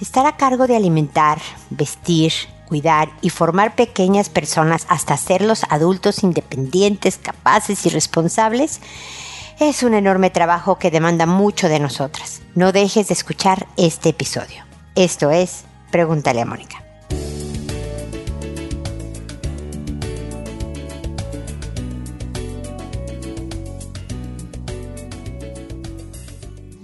Estar a cargo de alimentar, vestir, cuidar y formar pequeñas personas hasta hacerlos adultos independientes, capaces y responsables es un enorme trabajo que demanda mucho de nosotras. No dejes de escuchar este episodio. Esto es Pregúntale a Mónica.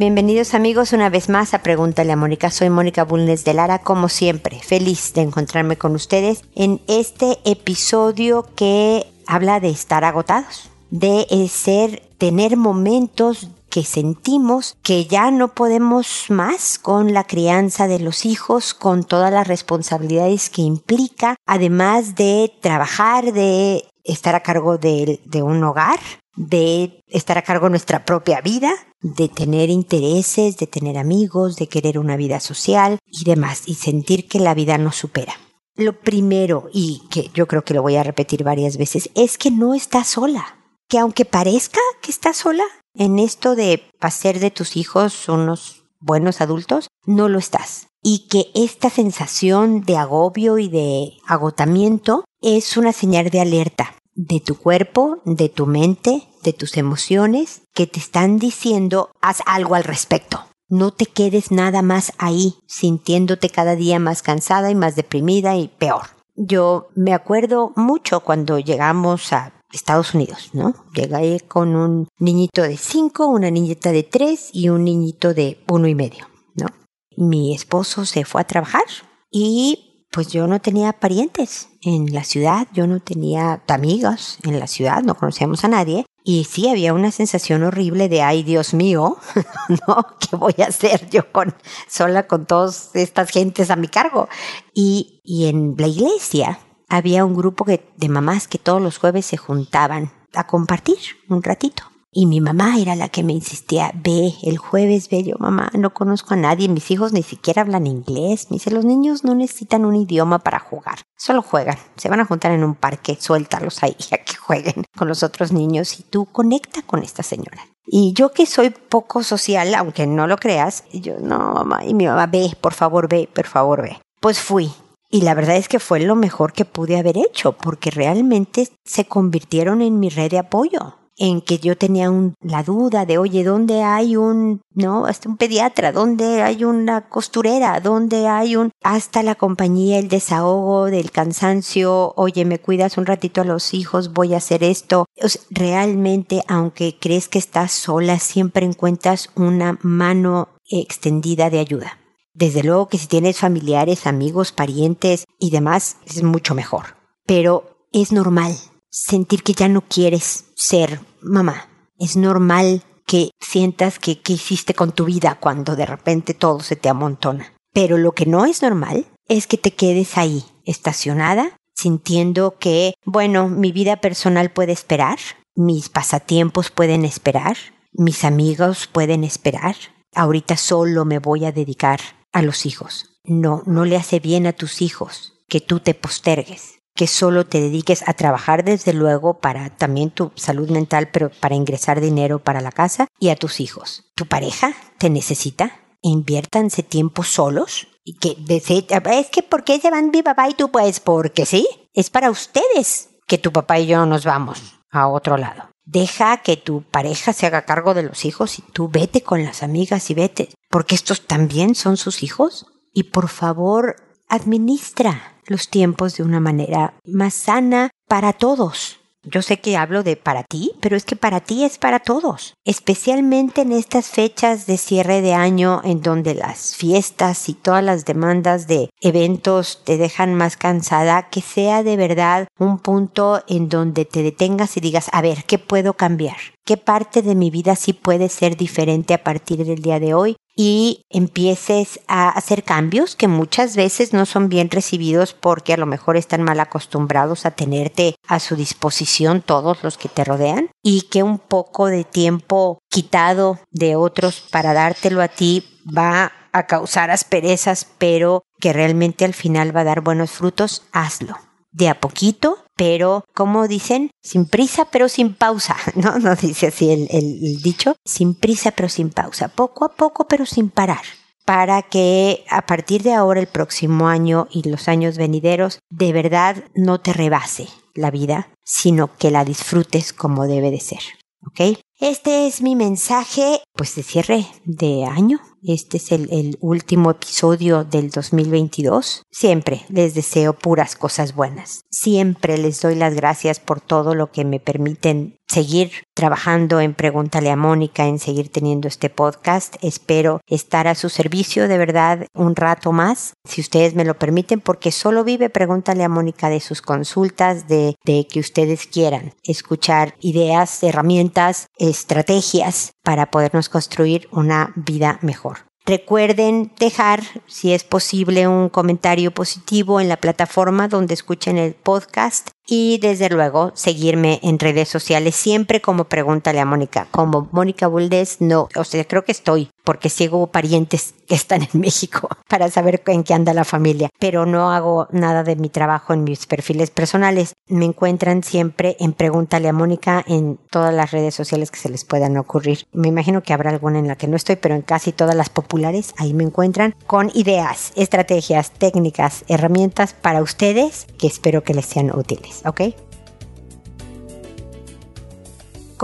Bienvenidos amigos una vez más a Pregúntale a Mónica. Soy Mónica Bulnes de Lara, como siempre, feliz de encontrarme con ustedes en este episodio que habla de estar agotados, de ser, tener momentos que sentimos que ya no podemos más con la crianza de los hijos, con todas las responsabilidades que implica, además de trabajar, de estar a cargo de, de un hogar, de estar a cargo de nuestra propia vida, de tener intereses, de tener amigos, de querer una vida social y demás, y sentir que la vida nos supera. Lo primero, y que yo creo que lo voy a repetir varias veces, es que no estás sola. Que aunque parezca que estás sola en esto de hacer de tus hijos unos buenos adultos, no lo estás. Y que esta sensación de agobio y de agotamiento es una señal de alerta de tu cuerpo, de tu mente, de tus emociones que te están diciendo haz algo al respecto. No te quedes nada más ahí, sintiéndote cada día más cansada y más deprimida y peor. Yo me acuerdo mucho cuando llegamos a Estados Unidos, ¿no? Llegué con un niñito de cinco, una niñita de tres y un niñito de uno y medio, ¿no? Mi esposo se fue a trabajar y pues yo no tenía parientes en la ciudad, yo no tenía amigas en la ciudad, no conocíamos a nadie. Y sí, había una sensación horrible de, ay, Dios mío, ¿no? ¿Qué voy a hacer yo con, sola con todas estas gentes a mi cargo? Y, y en la iglesia había un grupo de mamás que todos los jueves se juntaban a compartir un ratito. Y mi mamá era la que me insistía, ve, el jueves ve yo, mamá, no conozco a nadie, mis hijos ni siquiera hablan inglés. Me dice, los niños no necesitan un idioma para jugar, solo juegan, se van a juntar en un parque, suéltalos ahí a que jueguen con los otros niños y tú conecta con esta señora. Y yo que soy poco social, aunque no lo creas, yo, no, mamá, y mi mamá, ve, por favor, ve, por favor, ve. Pues fui, y la verdad es que fue lo mejor que pude haber hecho, porque realmente se convirtieron en mi red de apoyo en que yo tenía un, la duda de, oye, ¿dónde hay un, no, hasta un pediatra? ¿Dónde hay una costurera? ¿Dónde hay un, hasta la compañía, el desahogo del cansancio? Oye, ¿me cuidas un ratito a los hijos? Voy a hacer esto. realmente, aunque crees que estás sola, siempre encuentras una mano extendida de ayuda. Desde luego que si tienes familiares, amigos, parientes y demás, es mucho mejor. Pero es normal sentir que ya no quieres ser mamá. Es normal que sientas que, qué hiciste con tu vida cuando de repente todo se te amontona. Pero lo que no es normal es que te quedes ahí, estacionada, sintiendo que, bueno, mi vida personal puede esperar, mis pasatiempos pueden esperar, mis amigos pueden esperar, ahorita solo me voy a dedicar a los hijos. No, no le hace bien a tus hijos que tú te postergues que solo te dediques a trabajar desde luego para también tu salud mental, pero para ingresar dinero para la casa y a tus hijos. ¿Tu pareja te necesita? Inviértanse tiempo solos y que es que ¿por qué llevan mi papá y tú pues porque sí? Es para ustedes que tu papá y yo nos vamos a otro lado. Deja que tu pareja se haga cargo de los hijos y tú vete con las amigas y vete, porque estos también son sus hijos. Y por favor, administra los tiempos de una manera más sana para todos. Yo sé que hablo de para ti, pero es que para ti es para todos, especialmente en estas fechas de cierre de año en donde las fiestas y todas las demandas de eventos te dejan más cansada, que sea de verdad un punto en donde te detengas y digas, a ver, ¿qué puedo cambiar? ¿Qué parte de mi vida sí puede ser diferente a partir del día de hoy? y empieces a hacer cambios que muchas veces no son bien recibidos porque a lo mejor están mal acostumbrados a tenerte a su disposición todos los que te rodean y que un poco de tiempo quitado de otros para dártelo a ti va a causar asperezas, pero que realmente al final va a dar buenos frutos, hazlo de a poquito, pero como dicen, sin prisa pero sin pausa, ¿no? No dice así el, el, dicho, sin prisa pero sin pausa, poco a poco pero sin parar. para que a partir de ahora, el próximo año y los años venideros, de verdad no te rebase la vida, sino que la disfrutes como debe de ser. ¿Ok? Este es mi mensaje, pues de cierre de año. Este es el, último episodio del 2022. Siempre les deseo puras cosas buenas. Siempre les doy las gracias por todo lo que me permiten seguir trabajando en Pregúntale a Mónica, en seguir teniendo este podcast. Espero estar a su servicio de verdad un rato más, si ustedes me lo permiten, porque solo vive Pregúntale a Mónica de sus consultas, de, de que ustedes quieran escuchar ideas, herramientas, estrategias para podernos construir una vida mejor. Recuerden dejar, si es posible, un comentario positivo en la plataforma donde escuchen el podcast y desde luego seguirme en redes sociales siempre como pregúntale a Mónica. Como Mónica Buldes, no, o sea, creo que estoy porque sigo parientes que están en México para saber en qué anda la familia, pero no hago nada de mi trabajo en mis perfiles personales. Me encuentran siempre en Pregúntale a Mónica en todas las redes sociales que se les puedan ocurrir. Me imagino que habrá alguna en la que no estoy, pero en casi todas las populares ahí me encuentran con ideas, estrategias, técnicas, herramientas para ustedes que espero que les sean útiles. ¿Ok?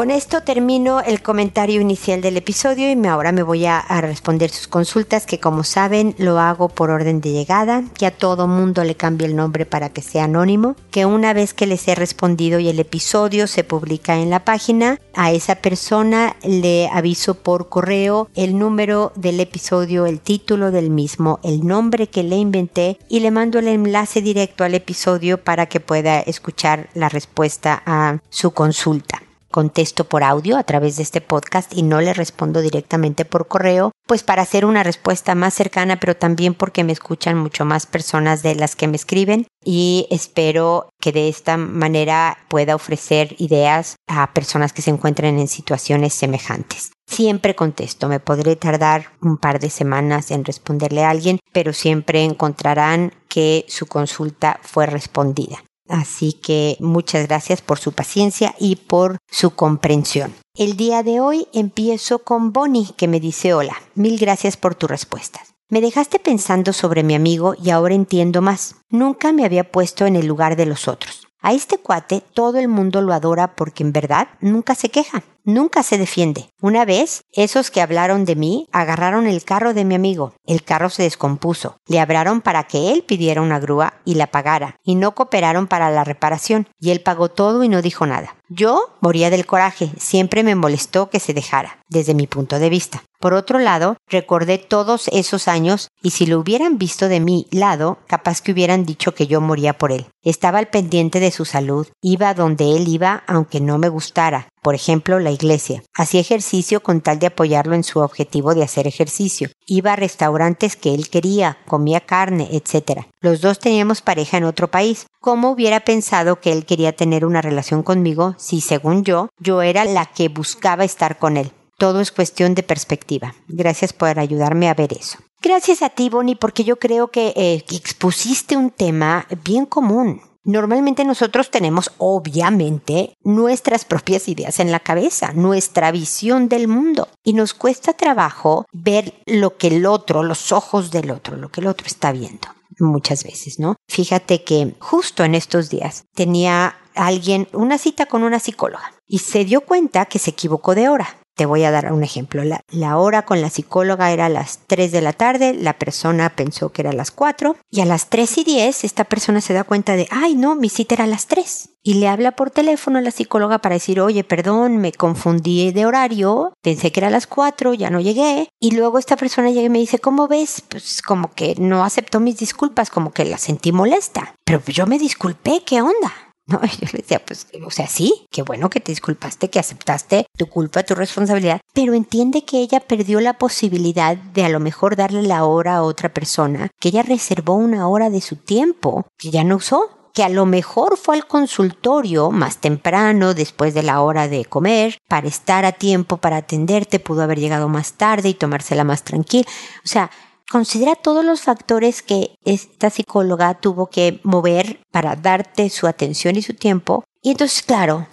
Con esto termino el comentario inicial del episodio y ahora me voy a, responder sus consultas que como saben lo hago por orden de llegada, que a todo mundo le cambie el nombre para que sea anónimo, que una vez que les he respondido y el episodio se publica en la página, a esa persona le aviso por correo el número del episodio, el título del mismo, el nombre que le inventé y le mando el enlace directo al episodio para que pueda escuchar la respuesta a su consulta contesto por audio a través de este podcast y no le respondo directamente por correo, pues para hacer una respuesta más cercana, pero también porque me escuchan mucho más personas de las que me escriben y espero que de esta manera pueda ofrecer ideas a personas que se encuentren en situaciones semejantes. Siempre contesto, me podré tardar un par de semanas en responderle a alguien, pero siempre encontrarán que su consulta fue respondida. Así que muchas gracias por su paciencia y por su comprensión. El día de hoy empiezo con Bonnie que me dice hola, mil gracias por tu respuesta. Me dejaste pensando sobre mi amigo y ahora entiendo más. Nunca me había puesto en el lugar de los otros. A este cuate todo el mundo lo adora porque en verdad nunca se queja, nunca se defiende. Una vez, esos que hablaron de mí agarraron el carro de mi amigo. El carro se descompuso. Le hablaron para que él pidiera una grúa y la pagara, y no cooperaron para la reparación, y él pagó todo y no dijo nada. Yo moría del coraje, siempre me molestó que se dejara, desde mi punto de vista. Por otro lado, recordé todos esos años y si lo hubieran visto de mi lado, capaz que hubieran dicho que yo moría por él. Estaba al pendiente de su salud, iba donde él iba aunque no me gustara, por ejemplo, la iglesia. Hacía ejercicio con tal de apoyarlo en su objetivo de hacer ejercicio. Iba a restaurantes que él quería, comía carne, etc. Los dos teníamos pareja en otro país. ¿Cómo hubiera pensado que él quería tener una relación conmigo si, según yo, yo era la que buscaba estar con él? Todo es cuestión de perspectiva. Gracias por ayudarme a ver eso. Gracias a ti, Bonnie, porque yo creo que eh, expusiste un tema bien común. Normalmente nosotros tenemos, obviamente, nuestras propias ideas en la cabeza, nuestra visión del mundo. Y nos cuesta trabajo ver lo que el otro, los ojos del otro, lo que el otro está viendo muchas veces, ¿no? Fíjate que justo en estos días tenía alguien una cita con una psicóloga y se dio cuenta que se equivocó de hora. Te voy a dar un ejemplo. La, hora con la psicóloga era a las 3 de la tarde, la persona pensó que era las 4 y a las 3 y 10 esta persona se da cuenta de, ay no, mi cita era a las 3 y le habla por teléfono a la psicóloga para decir, oye, perdón, me confundí de horario, pensé que era a las 4, ya no llegué. Y luego esta persona llega y me dice, ¿cómo ves? Pues como que no aceptó mis disculpas, como que la sentí molesta. Pero yo me disculpé, ¿qué onda? ¿no? yo le decía, pues, o sea, sí, qué bueno que te disculpaste, que aceptaste tu culpa, tu responsabilidad, pero entiende que ella perdió la posibilidad de a lo mejor darle la hora a otra persona, que ella reservó una hora de su tiempo que ya no usó que a lo mejor fue al consultorio más temprano, después de la hora de comer, para estar a tiempo para atenderte, pudo haber llegado más tarde y tomársela más tranquila. O sea, Considera todos los factores que esta psicóloga tuvo que mover para darte su atención y su tiempo. Y entonces, claro,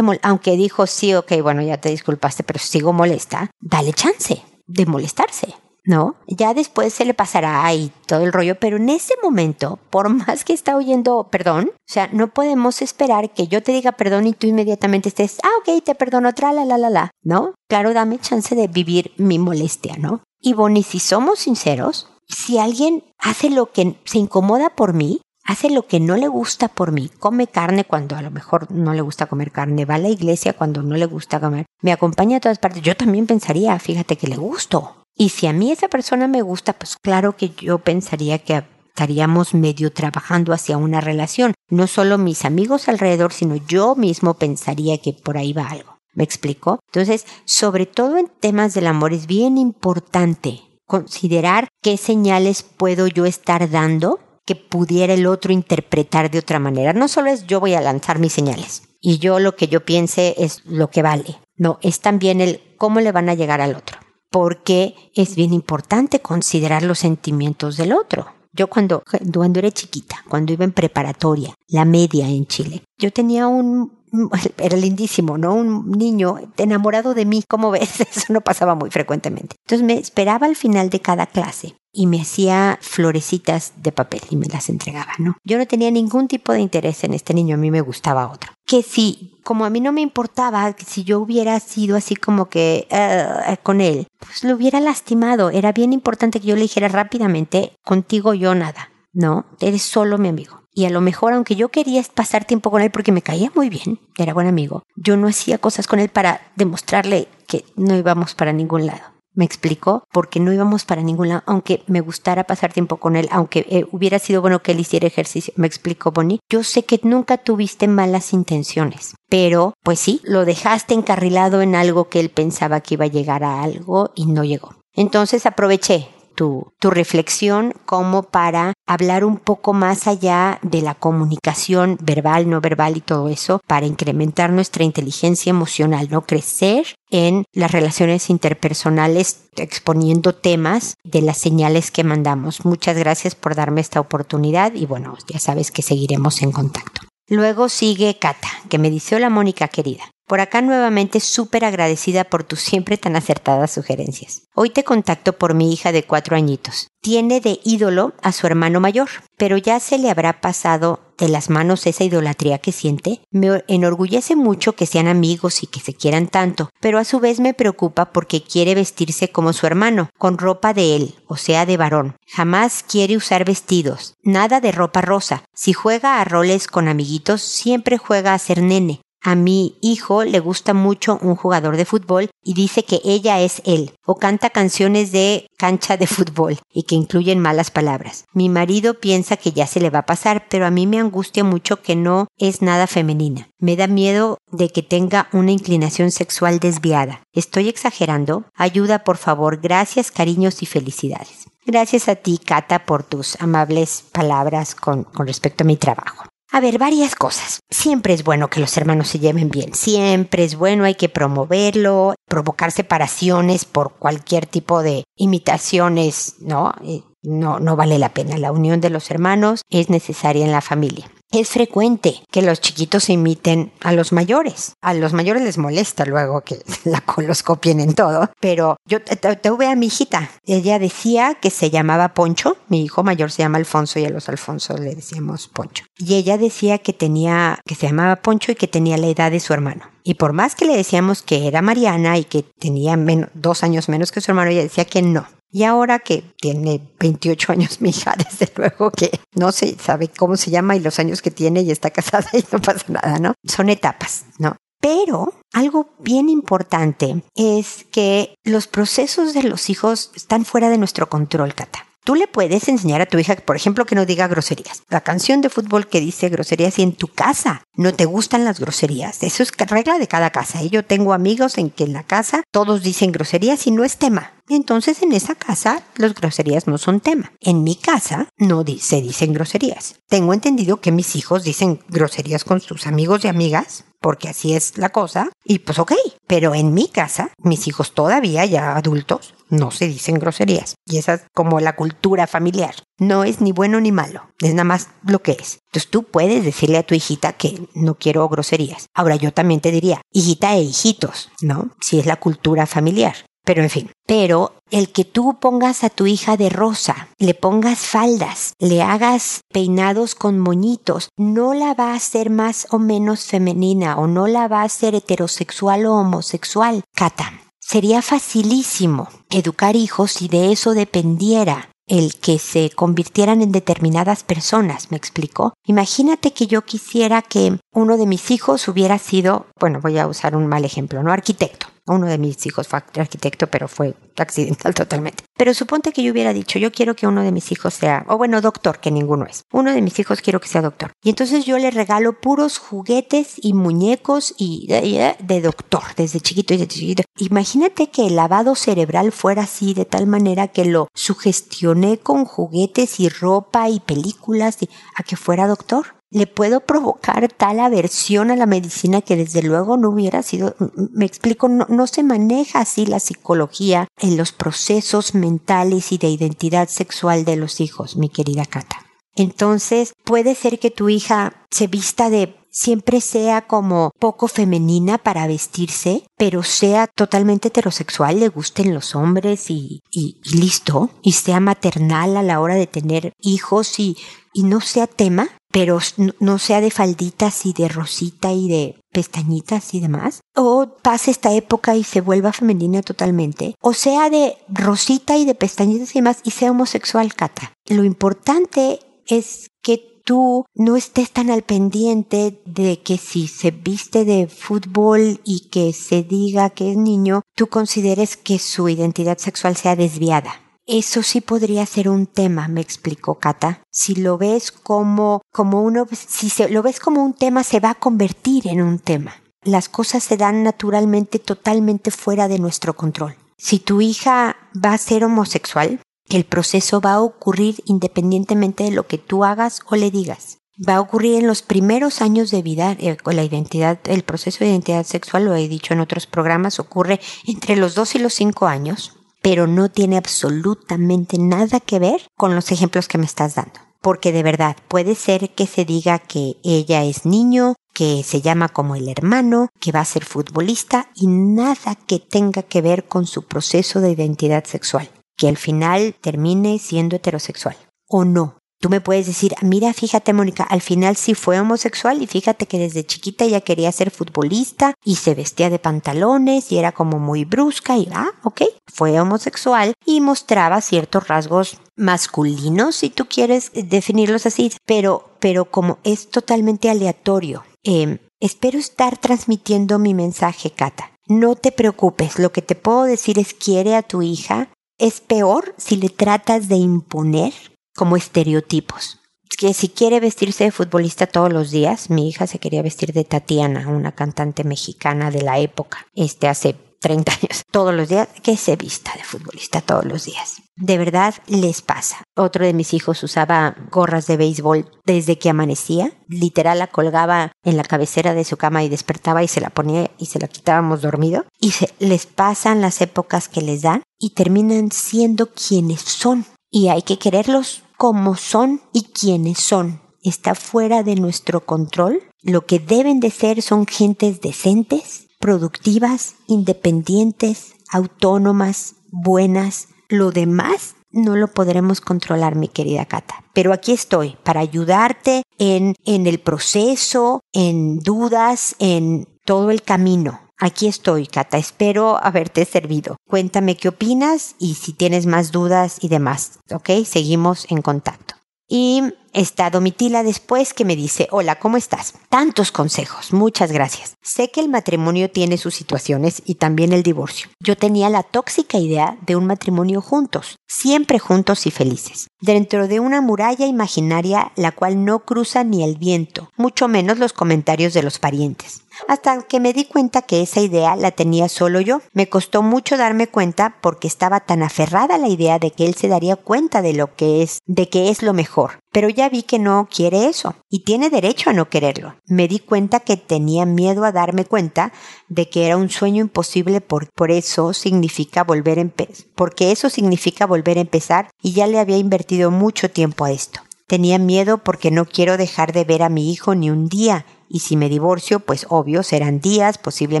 aunque dijo sí, ok, bueno, ya te disculpaste, pero sigo molesta, dale chance de molestarse. ¿no? Ya después se le pasará y todo el rollo, pero en ese momento, por más que está oyendo perdón, o sea, no podemos esperar que yo te diga perdón y tú inmediatamente estés, ah, ok, te perdono, tra, la, la, la, la, ¿no? Claro, dame chance de vivir mi molestia, ¿no? Y Bonnie, si somos sinceros, si alguien hace lo que se incomoda por mí, hace lo que no le gusta por mí, come carne cuando a lo mejor no le gusta comer carne, va a la iglesia cuando no le gusta comer, me acompaña a todas partes, yo también pensaría, fíjate que le gusto. Y si a mí esa persona me gusta, pues claro que yo pensaría que estaríamos medio trabajando hacia una relación. No solo mis amigos alrededor, sino yo mismo pensaría que por ahí va algo. ¿Me explico? Entonces, sobre todo en temas del amor es bien importante considerar qué señales puedo yo estar dando que pudiera el otro interpretar de otra manera. No solo es yo voy a lanzar mis señales y yo lo que yo piense es lo que vale. No, es también el cómo le van a llegar al otro. Porque es bien importante considerar los sentimientos del otro. Yo cuando, cuando era chiquita, cuando iba en preparatoria, la media en Chile, yo tenía un era lindísimo, ¿no? Un niño enamorado de mí, como ves, eso no pasaba muy frecuentemente. Entonces me esperaba al final de cada clase y me hacía florecitas de papel y me las entregaba, ¿no? Yo no tenía ningún tipo de interés en este niño, a mí me gustaba otro. Que si, como a mí no me importaba, si yo hubiera sido así como que uh, con él, pues lo hubiera lastimado. Era bien importante que yo le dijera rápidamente, contigo yo nada, ¿no? Eres solo mi amigo. Y a lo mejor, aunque yo quería pasar tiempo con él porque me caía muy bien, era buen amigo, yo no hacía cosas con él para demostrarle que no íbamos para ningún lado. ¿Me explicó? Porque no íbamos para ningún lado, aunque me gustara pasar tiempo con él, aunque eh, hubiera sido bueno que él hiciera ejercicio. ¿Me explicó, Bonnie? Yo sé que nunca tuviste malas intenciones, pero pues sí, lo dejaste encarrilado en algo que él pensaba que iba a llegar a algo y no llegó. Entonces aproveché tu, reflexión como para hablar un poco más allá de la comunicación verbal, no verbal y todo eso, para incrementar nuestra inteligencia emocional, no crecer en las relaciones interpersonales exponiendo temas de las señales que mandamos. Muchas gracias por darme esta oportunidad y bueno, ya sabes que seguiremos en contacto. Luego sigue Cata, que me dice, hola Mónica querida. Por acá nuevamente súper agradecida por tus siempre tan acertadas sugerencias. Hoy te contacto por mi hija de cuatro añitos. Tiene de ídolo a su hermano mayor, pero ya se le habrá pasado de las manos esa idolatría que siente. Me enorgullece mucho que sean amigos y que se quieran tanto, pero a su vez me preocupa porque quiere vestirse como su hermano, con ropa de él, o sea, de varón. Jamás quiere usar vestidos, nada de ropa rosa. Si juega a roles con amiguitos, siempre juega a ser nene. A mi hijo le gusta mucho un jugador de fútbol y dice que ella es él, o canta canciones de cancha de fútbol y que incluyen malas palabras. Mi marido piensa que ya se le va a pasar, pero a mí me angustia mucho que no es nada femenina. Me da miedo de que tenga una inclinación sexual desviada. ¿Estoy exagerando? Ayuda, por favor. Gracias, cariños y felicidades. Gracias a ti, Cata, por tus amables palabras con, con respecto a mi trabajo. A ver, varias cosas. Siempre es bueno que los hermanos se lleven bien. Siempre es bueno, hay que promoverlo, provocar separaciones por cualquier tipo de imitaciones, ¿no? Eh, no, no vale la pena. La unión de los hermanos es necesaria en la familia. Es frecuente que los chiquitos imiten a los mayores. A los mayores les molesta luego que la, los copien en todo. Pero yo tuve a mi hijita. Ella decía que se llamaba Poncho. Mi hijo mayor se llama Alfonso y a los Alfonso le decíamos Poncho. Y ella decía que tenía, que se llamaba Poncho y que tenía la edad de su hermano. Y por más que le decíamos que era Mariana y que tenía dos años menos que su hermano, ella decía que no, y ahora que tiene 28 años mi hija, desde luego que no se sabe cómo se llama y los años que tiene y está casada y no pasa nada, ¿no? Son etapas, ¿no? Pero algo bien importante es que los procesos de los hijos están fuera de nuestro control, Cata. Tú le puedes enseñar a tu hija, por ejemplo, que no diga groserías. La canción de fútbol que dice groserías y en tu casa no te gustan las groserías. Eso es regla de cada casa. Y yo tengo amigos en que en la casa todos dicen groserías y no es tema. Entonces en esa casa las groserías no son tema. En mi casa no se dicen groserías. Tengo entendido que mis hijos dicen groserías con sus amigos y amigas, porque así es la cosa, y pues ok, pero en mi casa, mis hijos todavía ya adultos, no se dicen groserías. Y esa es como la cultura familiar. No es ni bueno ni malo, es nada más lo que es. Entonces tú puedes decirle a tu hijita que no quiero groserías. Ahora yo también te diría, hijita e hijitos, ¿no? Si es la cultura familiar. Pero en fin, pero el que tú pongas a tu hija de rosa, le pongas faldas, le hagas peinados con moñitos, no la va a hacer más o menos femenina o no la va a hacer heterosexual o homosexual, Cata. Sería facilísimo educar hijos si de eso dependiera el que se convirtieran en determinadas personas, me explicó. Imagínate que yo quisiera que uno de mis hijos hubiera sido, bueno, voy a usar un mal ejemplo, ¿no? Arquitecto. Uno de mis hijos fue arquitecto, pero fue accidental totalmente. Pero suponte que yo hubiera dicho, yo quiero que uno de mis hijos sea, o bueno, doctor, que ninguno es. Uno de mis hijos quiero que sea doctor. Y entonces yo le regalo puros juguetes y muñecos y de, doctor, desde chiquito y desde chiquito. Imagínate que el lavado cerebral fuera así, de tal manera que lo sugestioné con juguetes y ropa y películas a que fuera doctor le puedo provocar tal aversión a la medicina que desde luego no hubiera sido, me explico, no, se maneja así la psicología en los procesos mentales y de identidad sexual de los hijos, mi querida Cata. Entonces, puede ser que tu hija se vista de siempre sea como poco femenina para vestirse, pero sea totalmente heterosexual, le gusten los hombres y, y, listo, y sea maternal a la hora de tener hijos y, y no sea tema, pero no sea de falditas y de rosita y de pestañitas y demás, o pase esta época y se vuelva femenina totalmente, o sea de rosita y de pestañitas y demás y sea homosexual, Cata. Lo importante es que tú no estés tan al pendiente de que si se viste de fútbol y que se diga que es niño, tú consideres que su identidad sexual sea desviada. Eso sí podría ser un tema, me explicó Cata. Si lo ves como, como uno, si se, lo ves como un tema, se va a convertir en un tema. Las cosas se dan naturalmente totalmente fuera de nuestro control. Si tu hija va a ser homosexual, el proceso va a ocurrir independientemente de lo que tú hagas o le digas. Va a ocurrir en los primeros años de vida, eh, la identidad, el proceso de identidad sexual, lo he dicho en otros programas, ocurre entre los 2 y los 5 años pero no tiene absolutamente nada que ver con los ejemplos que me estás dando. Porque de verdad puede ser que se diga que ella es niño, que se llama como el hermano, que va a ser futbolista y nada que tenga que ver con su proceso de identidad sexual, que al final termine siendo heterosexual o no. Tú me puedes decir, mira, fíjate Mónica, al final sí fue homosexual y fíjate que desde chiquita ya quería ser futbolista y se vestía de pantalones y era como muy brusca y, ah, ok, fue homosexual y mostraba ciertos rasgos masculinos, si tú quieres definirlos así, pero, pero como es totalmente aleatorio. Em, espero estar transmitiendo mi mensaje, Cata. No te preocupes, lo que te puedo decir es quiere a tu hija. Es peor si le tratas de imponer como estereotipos. Que si quiere vestirse de futbolista todos los días, mi hija se quería vestir de Tatiana, una cantante mexicana de la época, este hace 30 años, todos los días, que se vista de futbolista todos los días. De verdad les pasa. Otro de mis hijos usaba gorras de béisbol desde que amanecía. Literal la colgaba en la cabecera de su cama y despertaba y se la ponía y se la quitábamos dormido. Y se les pasan las épocas que les dan y terminan siendo quienes son. Y hay que quererlos como son y quiénes son. Está fuera de nuestro control. Lo que deben de ser son gentes decentes, productivas, independientes, autónomas, buenas. Lo demás no lo podremos controlar, mi querida Cata. Pero aquí estoy para ayudarte en, en el proceso, en dudas, en todo el camino. Aquí estoy, Cata. Espero haberte servido. Cuéntame qué opinas y si tienes más dudas y demás. ¿Ok? Seguimos en contacto. Y está Domitila después que me dice, hola, ¿cómo estás? Tantos consejos, muchas gracias. Sé que el matrimonio tiene sus situaciones y también el divorcio. Yo tenía la tóxica idea de un matrimonio juntos, siempre juntos y felices, dentro de una muralla imaginaria la cual no cruza ni el viento, mucho menos los comentarios de los parientes hasta que me di cuenta que esa idea la tenía solo yo. Me costó mucho darme cuenta porque estaba tan aferrada a la idea de que él se daría cuenta de lo que es, de que es lo mejor. Pero ya vi que no quiere eso y tiene derecho a no quererlo. Me di cuenta que tenía miedo a darme cuenta de que era un sueño imposible por, por eso significa volver a empezar, porque eso significa volver a empezar y ya le había invertido mucho tiempo a esto. Tenía miedo porque no quiero dejar de ver a mi hijo ni un día Y si me divorcio, pues obvio, serán días, posible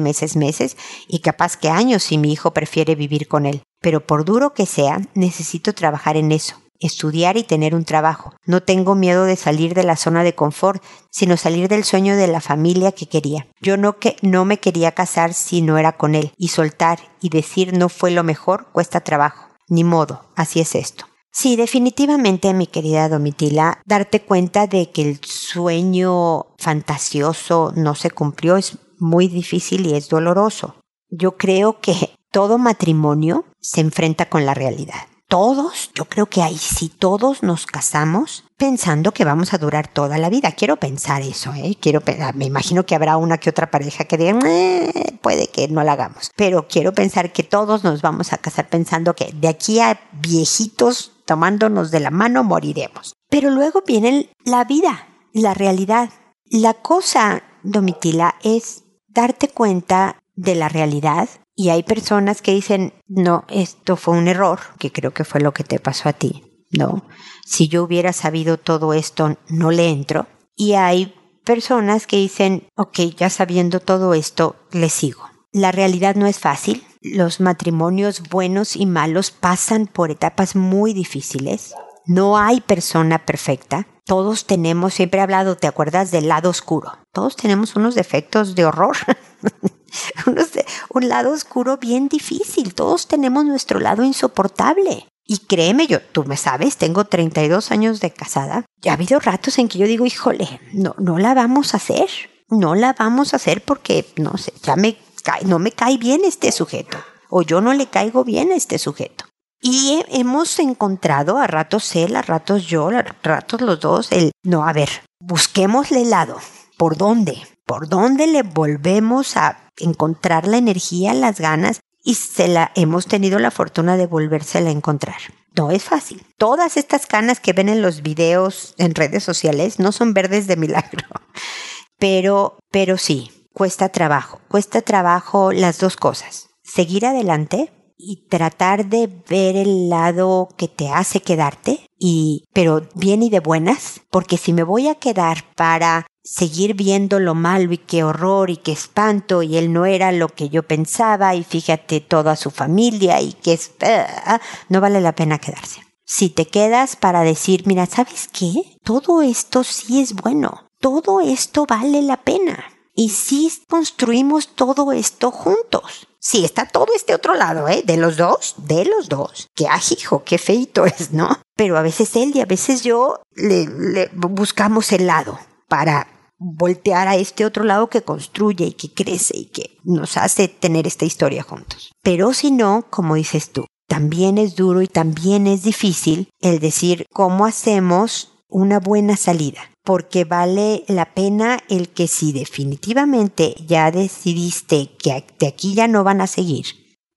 meses, meses, y capaz que años si mi hijo prefiere vivir con él. Pero por duro que sea, necesito trabajar en eso estudiar y tener un trabajo. No tengo miedo de salir de la zona de confort, sino salir del sueño de la familia que quería. Yo no que no me quería casar si no era con él y soltar y decir no fue lo mejor cuesta trabajo. Ni modo, así es esto. Sí, definitivamente, mi querida Domitila, darte cuenta de que el sueño fantasioso no se cumplió es muy difícil y es doloroso. Yo creo que todo matrimonio se enfrenta con la realidad todos, yo creo que ahí sí todos nos casamos pensando que vamos a durar toda la vida. Quiero pensar eso, ¿eh? Quiero, me imagino que habrá una que otra pareja que diga, eh, puede que no la hagamos. Pero quiero pensar que todos nos vamos a casar pensando que de aquí a viejitos tomándonos de la mano moriremos. Pero luego viene la vida, la realidad. La cosa, Domitila, es darte cuenta de la realidad, y hay personas que dicen, no, esto fue un error, que creo que fue lo que te pasó a ti, ¿no? Si yo hubiera sabido todo esto, no le entro. Y hay personas que dicen, ok, ya sabiendo todo esto, le sigo. La realidad no es fácil. Los matrimonios buenos y malos pasan por etapas muy difíciles. No hay persona perfecta. Todos tenemos, siempre he hablado, ¿te acuerdas del lado oscuro? Todos tenemos unos defectos de horror. un lado oscuro bien difícil. Todos tenemos nuestro lado insoportable. Y créeme, yo, tú me sabes, tengo 32 años de casada. Ya ha habido ratos en que yo digo, híjole, no, no la vamos a hacer. No la vamos a hacer porque, no sé, ya me cae, no me cae bien este sujeto. O yo no le caigo bien a este sujeto. Y hemos encontrado a ratos él, a ratos yo, a ratos los dos, el, no, a ver, busquémosle el lado. ¿Por dónde? ¿Por dónde le volvemos a encontrar la energía, las ganas y se la hemos tenido la fortuna de volvérsela a encontrar. No es fácil. Todas estas canas que ven en los videos en redes sociales no son verdes de milagro. Pero, pero sí, cuesta trabajo. Cuesta trabajo las dos cosas. Seguir adelante y tratar de ver el lado que te hace quedarte y pero bien y de buenas, porque si me voy a quedar para seguir viendo lo malo y qué horror y qué espanto y él no era lo que yo pensaba y fíjate toda su familia y que es... Ah, no vale la pena quedarse. Si te quedas para decir, mira, ¿sabes qué? Todo esto sí es bueno, todo esto vale la pena. Y si construimos todo esto juntos. Sí, está todo este otro lado, ¿eh? De los dos, de los dos. Qué ajijo, qué feito es, ¿no? Pero a veces él y a veces yo le buscamos el lado para voltear a este otro lado que construye y que crece y que nos hace tener esta historia juntos. Pero si no, como dices tú, también es duro y también es difícil el decir cómo hacemos una buena salida, porque vale la pena el que si definitivamente ya decidiste que de aquí ya no van a seguir,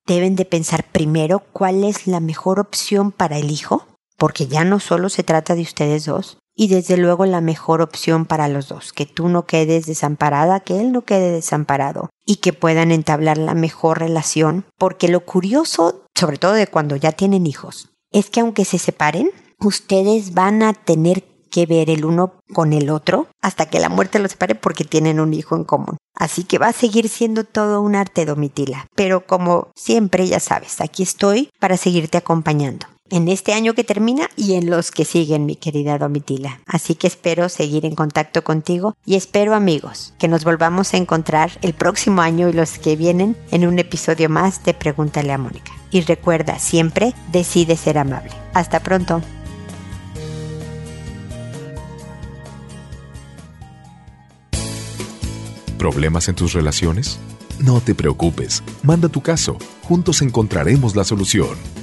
deben de pensar primero cuál es la mejor opción para el hijo, porque ya no solo se trata de ustedes dos, y desde luego la mejor opción para los dos, que tú no quedes desamparada, que él no quede desamparado y que puedan entablar la mejor relación, porque lo curioso, sobre todo de cuando ya tienen hijos, es que aunque se separen, ustedes van a tener que ver el uno con el otro hasta que la muerte los separe porque tienen un hijo en común. Así que va a seguir siendo todo un arte, Domitila. Pero como siempre, ya sabes, aquí estoy para seguirte acompañando en este año que termina y en los que siguen, mi querida Domitila. Así que espero seguir en contacto contigo y espero, amigos, que nos volvamos a encontrar el próximo año y los que vienen en un episodio más de Pregúntale a Mónica. Y recuerda, siempre decide ser amable. Hasta pronto. ¿Problemas en tus relaciones? No te preocupes, manda tu caso, juntos encontraremos la solución